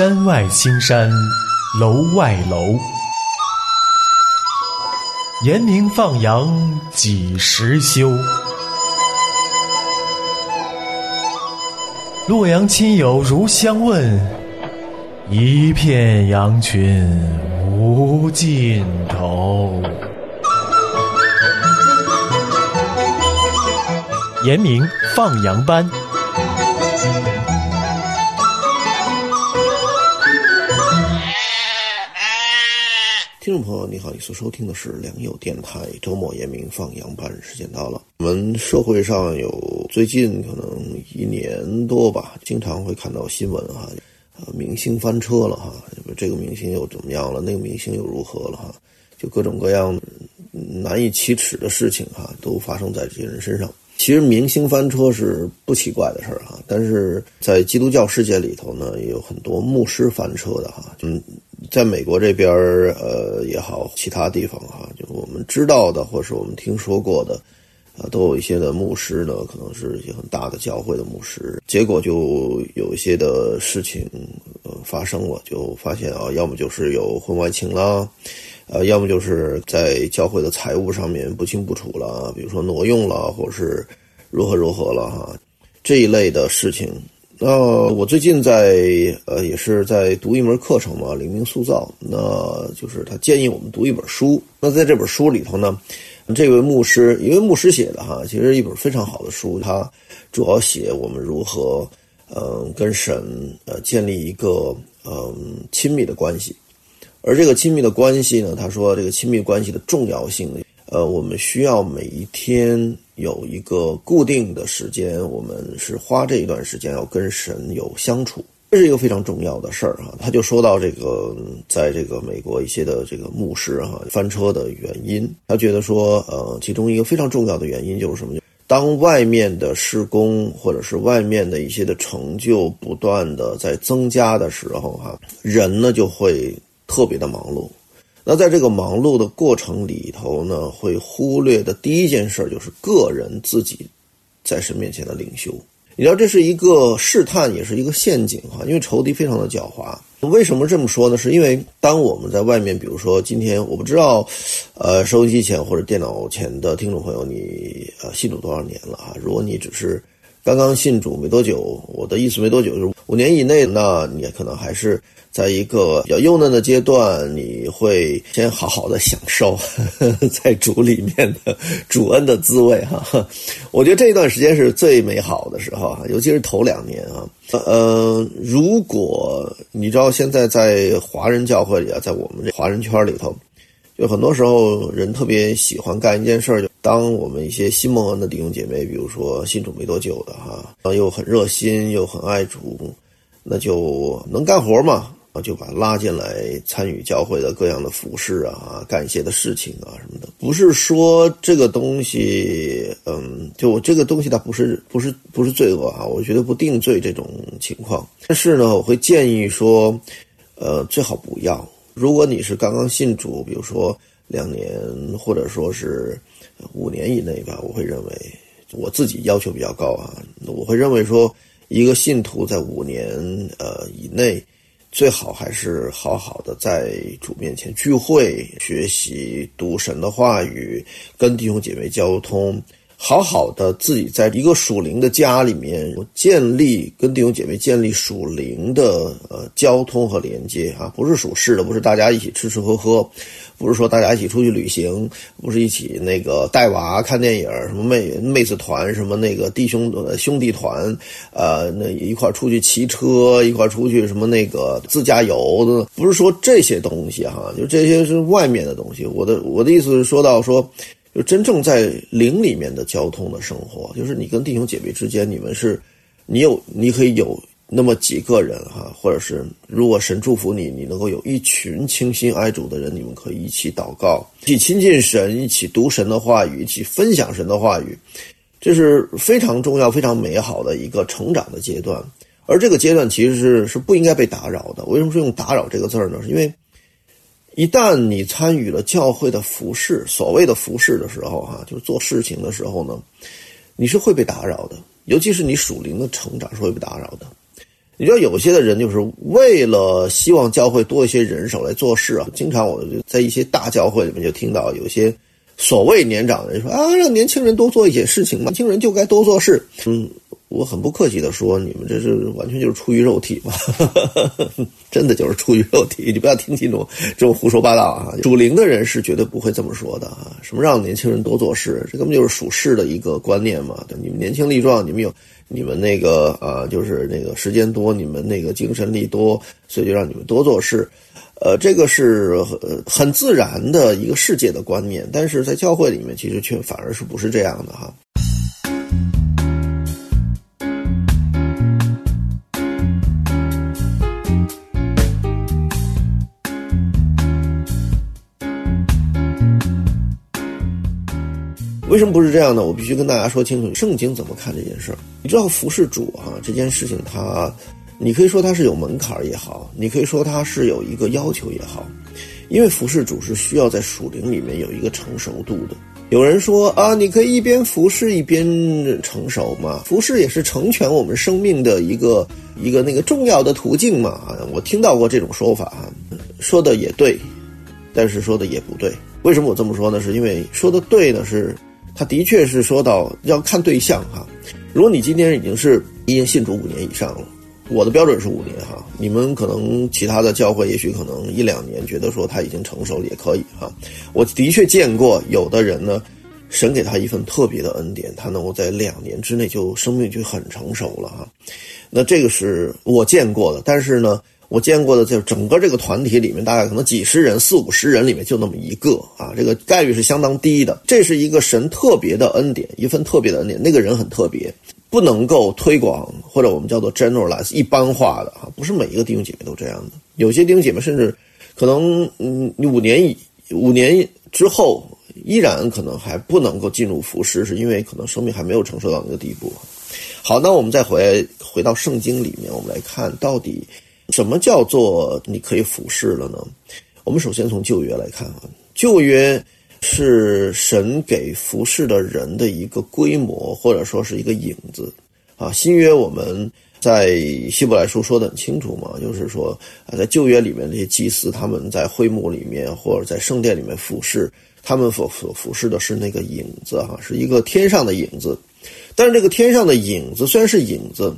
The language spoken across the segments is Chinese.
山外青山楼外楼，严明放羊几时休？洛阳亲友如相问，一片羊群无尽头。严明放羊班。听众朋友，你好，你所收听的是良友电台周末严明放羊班，时间到了。我们社会上有最近可能一年多吧，经常会看到新闻哈，呃，明星翻车了哈，这个明星又怎么样了，那个明星又如何了哈，就各种各样难以启齿的事情哈，都发生在这些人身上。其实明星翻车是不奇怪的事儿哈，但是在基督教世界里头呢，也有很多牧师翻车的哈。嗯，在美国这边呃也好，其他地方哈，就我们知道的或是我们听说过的，啊，都有一些的牧师呢，可能是一些很大的教会的牧师，结果就有一些的事情呃发生了，就发现啊，要么就是有婚外情啦。呃，要么就是在教会的财务上面不清不楚了，比如说挪用了，或者是如何如何了哈，这一类的事情。那我最近在呃也是在读一门课程嘛，灵命塑造，那就是他建议我们读一本书。那在这本书里头呢，这位牧师，一位牧师写的哈，其实一本非常好的书，他主要写我们如何嗯跟神呃建立一个嗯亲密的关系。而这个亲密的关系呢，他说这个亲密关系的重要性，呃，我们需要每一天有一个固定的时间，我们是花这一段时间要跟神有相处，这是一个非常重要的事儿哈。他就说到这个，在这个美国一些的这个牧师哈翻车的原因，他觉得说，呃，其中一个非常重要的原因就是什么？当外面的施工或者是外面的一些的成就不断的在增加的时候哈，人呢就会。特别的忙碌，那在这个忙碌的过程里头呢，会忽略的第一件事就是个人自己在神面前的领袖。你知道这是一个试探，也是一个陷阱哈，因为仇敌非常的狡猾。为什么这么说呢？是因为当我们在外面，比如说今天，我不知道，呃，收音机前或者电脑前的听众朋友，你呃信主多少年了啊？如果你只是刚刚信主没多久，我的意思没多久，是五年以内，那你可能还是。在一个比较幼嫩的阶段，你会先好好的享受 在主里面的主恩的滋味哈。我觉得这一段时间是最美好的时候啊，尤其是头两年啊。呃，如果你知道现在在华人教会里啊，在我们这华人圈里头，就很多时候人特别喜欢干一件事儿，就当我们一些新蒙恩的弟兄姐妹，比如说信主没多久的哈，然后又很热心又很爱主，那就能干活嘛。啊，就把拉进来参与教会的各样的服饰啊，干一些的事情啊什么的。不是说这个东西，嗯，就这个东西它不是不是不是罪恶啊，我觉得不定罪这种情况。但是呢，我会建议说，呃，最好不要。如果你是刚刚信主，比如说两年或者说是五年以内吧，我会认为我自己要求比较高啊，我会认为说一个信徒在五年呃以内。最好还是好好的在主面前聚会、学习、读神的话语，跟弟兄姐妹交通，好好的自己在一个属灵的家里面建立跟弟兄姐妹建立属灵的呃交通和连接啊，不是属世的，不是大家一起吃吃喝喝。不是说大家一起出去旅行，不是一起那个带娃看电影，什么妹妹子团，什么那个弟兄兄弟团，呃，那一块出去骑车，一块出去什么那个自驾游的，不是说这些东西哈，就这些是外面的东西。我的我的意思是说到说，就真正在灵里面的交通的生活，就是你跟弟兄姐妹之间，你们是，你有你可以有。那么几个人哈，或者是如果神祝福你，你能够有一群倾心爱主的人，你们可以一起祷告，一起亲近神，一起读神的话语，一起分享神的话语，这是非常重要、非常美好的一个成长的阶段。而这个阶段其实是是不应该被打扰的。为什么是用“打扰”这个字儿呢？是因为一旦你参与了教会的服饰，所谓的服饰的时候，哈，就是做事情的时候呢，你是会被打扰的。尤其是你属灵的成长是会被打扰的。你知道有些的人就是为了希望教会多一些人手来做事啊，经常我就在一些大教会里面就听到有些所谓年长的人说啊，让年轻人多做一些事情嘛，年轻人就该多做事。嗯，我很不客气的说，你们这是完全就是出于肉体嘛，真的就是出于肉体，你不要听这种这种胡说八道啊！属灵的人是绝对不会这么说的啊！什么让年轻人多做事，这根本就是属世的一个观念嘛。对，你们年轻力壮，你们有。你们那个啊，就是那个时间多，你们那个精神力多，所以就让你们多做事，呃，这个是很自然的一个世界的观念，但是在教会里面，其实却反而是不是这样的哈。为什么不是这样呢？我必须跟大家说清楚，圣经怎么看这件事儿。你知道服侍主啊这件事情，它，你可以说它是有门槛也好，你可以说它是有一个要求也好，因为服侍主是需要在属灵里面有一个成熟度的。有人说啊，你可以一边服侍一边成熟嘛？服侍也是成全我们生命的一个一个那个重要的途径嘛？我听到过这种说法，说的也对，但是说的也不对。为什么我这么说呢？是因为说的对呢是。他的确是说到要看对象哈，如果你今天已经是已经信主五年以上了，我的标准是五年哈，你们可能其他的教会也许可能一两年觉得说他已经成熟了也可以哈。我的确见过有的人呢，神给他一份特别的恩典，他能够在两年之内就生命就很成熟了哈，那这个是我见过的，但是呢。我见过的就整个这个团体里面，大概可能几十人、四五十人里面就那么一个啊，这个概率是相当低的。这是一个神特别的恩典，一份特别的恩典。那个人很特别，不能够推广或者我们叫做 generalize 一般化的啊，不是每一个弟兄姐妹都这样的。有些弟兄姐妹甚至可能嗯，五年以五年之后依然可能还不能够进入服饰，是因为可能生命还没有成熟到那个地步。好，那我们再回回到圣经里面，我们来看到底。什么叫做你可以俯视了呢？我们首先从旧约来看啊，旧约是神给服侍的人的一个规模，或者说是一个影子啊。新约我们在希伯来书说的很清楚嘛，就是说啊，在旧约里面那些祭司他们在会幕里面或者在圣殿里面服侍，他们所所服侍的是那个影子哈，是一个天上的影子。但是这个天上的影子虽然是影子。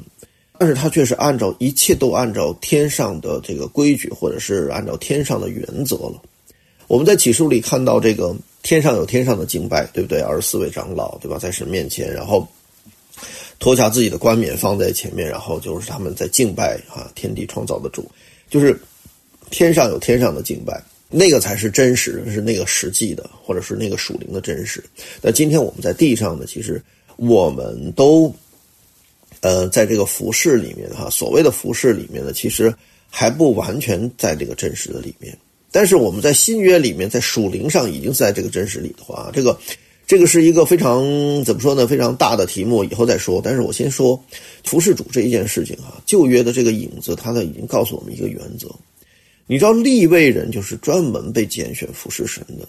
但是他却是按照一切都按照天上的这个规矩，或者是按照天上的原则了。我们在启示里看到这个天上有天上的敬拜，对不对？二十四位长老，对吧？在神面前，然后脱下自己的冠冕放在前面，然后就是他们在敬拜啊，天地创造的主，就是天上有天上的敬拜，那个才是真实，是那个实际的，或者是那个属灵的真实。那今天我们在地上呢，其实我们都。呃，在这个服饰里面哈，所谓的服饰里面呢，其实还不完全在这个真实的里面。但是我们在新约里面，在属灵上已经在这个真实里的话，这个这个是一个非常怎么说呢？非常大的题目，以后再说。但是我先说服侍主这一件事情哈，旧约的这个影子，它呢已经告诉我们一个原则。你知道立位人就是专门被拣选服侍神的。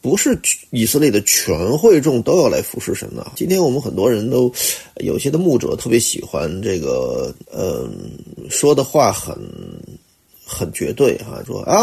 不是以色列的全会众都要来服侍神的。今天我们很多人都有些的牧者特别喜欢这个，嗯，说的话很很绝对哈，说啊，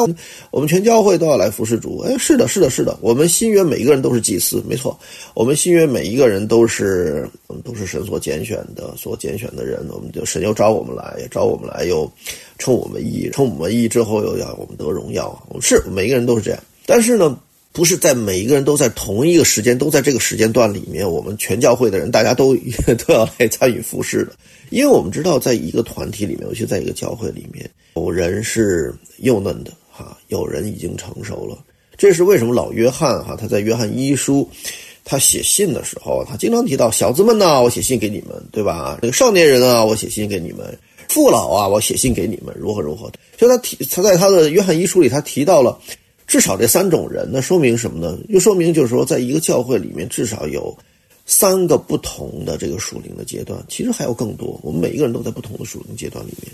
我们全教会都要来服侍主。哎，是的，是的，是的，我们新约每一个人都是祭司，没错，我们新约每一个人都是都是神所拣选的，所拣选的人。我们就神又招我们来，也招我们来，又称我们义，称我们义之后又要我们得荣耀。是每一个人都是这样，但是呢。不是在每一个人都在同一个时间，都在这个时间段里面，我们全教会的人大家都都要来参与服侍的，因为我们知道，在一个团体里面，尤其在一个教会里面，有人是幼嫩的哈，有人已经成熟了。这是为什么老约翰哈他在约翰一书他写信的时候，他经常提到小子们呐，我写信给你们，对吧？那个少年人啊，我写信给你们；父老啊，我写信给你们，如何如何。就他提他在他的约翰一书里，他提到了。至少这三种人，那说明什么呢？又说明就是说，在一个教会里面，至少有三个不同的这个属灵的阶段。其实还有更多，我们每一个人都在不同的属灵阶段里面。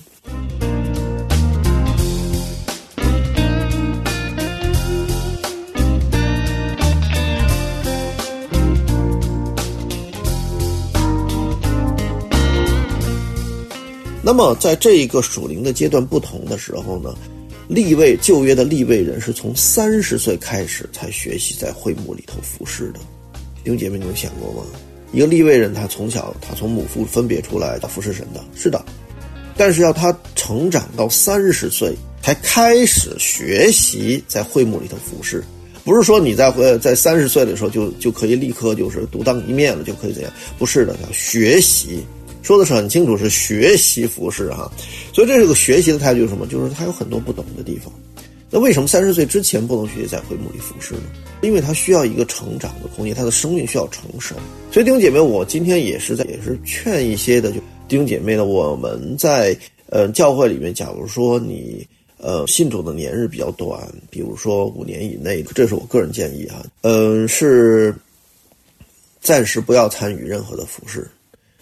那么在这一个属灵的阶段不同的时候呢，立位旧约的立位人是从三十岁开始才学习在会幕里头服侍的。弟兄姐妹，你有想过吗？一个立位人，他从小他从母父分别出来，他服侍神的，是的。但是要他成长到三十岁才开始学习在会幕里头服侍，不是说你在会在三十岁的时候就就可以立刻就是独当一面了，就可以怎样？不是的，要学习。说的是很清楚，是学习服饰哈，所以这是个学习的态度，是什么？就是他有很多不懂的地方。那为什么三十岁之前不能学习在会幕里服侍呢？因为他需要一个成长的空间，他的生命需要成熟。所以弟兄姐妹，我今天也是在也是劝一些的，就弟兄姐妹呢，我们在呃教会里面，假如说你呃信主的年日比较短，比如说五年以内，这是我个人建议哈，嗯，是暂时不要参与任何的服饰。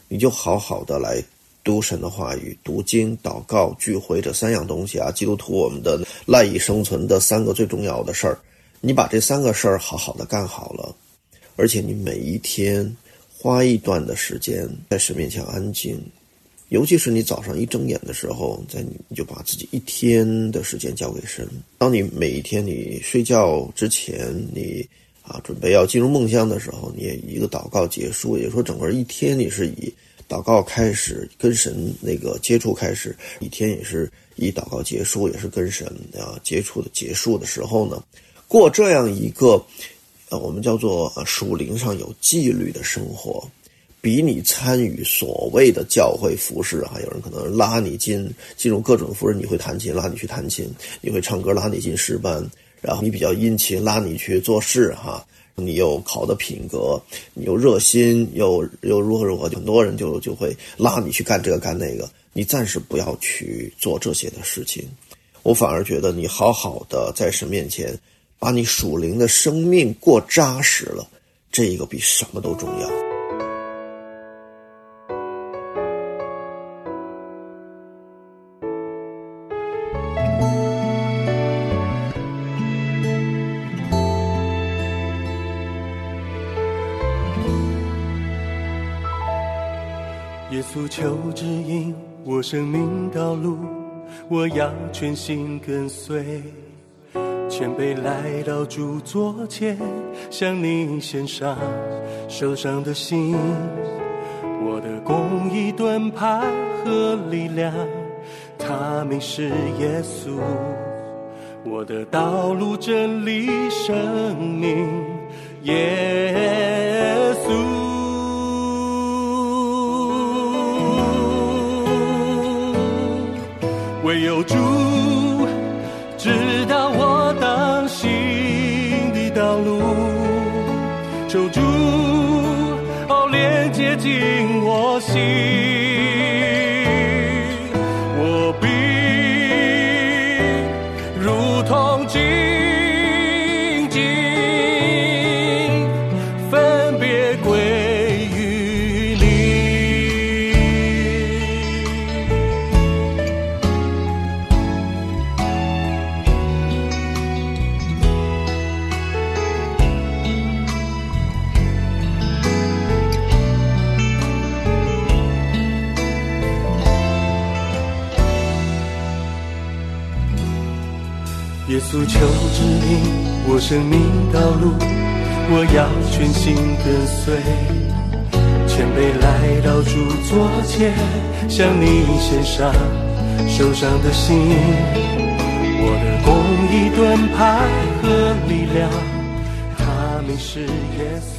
你就好好的来读神的话语、读经、祷告、聚会这三样东西啊，基督徒我们的赖以生存的三个最重要的事儿，你把这三个事儿好好的干好了，而且你每一天花一段的时间在神面前安静，尤其是你早上一睁眼的时候，在你就把自己一天的时间交给神。当你每一天你睡觉之前，你。啊，准备要进入梦乡的时候，你也一个祷告结束，也说整个一天你是以祷告开始，跟神那个接触开始，一天也是以祷告结束，也是跟神啊接触的结束的时候呢，过这样一个呃我们叫做属灵上有纪律的生活，比你参与所谓的教会服饰啊，有人可能拉你进进入各种服饰，你会弹琴，拉你去弹琴，你会唱歌，拉你进诗班。然后你比较殷勤，拉你去做事哈，你有好的品格，你又热心，又又如何如何，很多人就就会拉你去干这个干那个。你暂时不要去做这些的事情，我反而觉得你好好的在神面前，把你属灵的生命过扎实了，这一个比什么都重要。耶稣求指引我生命道路，我要全心跟随。谦卑来到主座前，向你献上受伤的心。我的公益盾牌和力量，他名是耶稣。我的道路真理生命，耶耶稣求指引我生命道路，我要全心跟随，前辈来到主座前，向你献上受伤的心。我的公义盾牌和力量，他名是耶稣。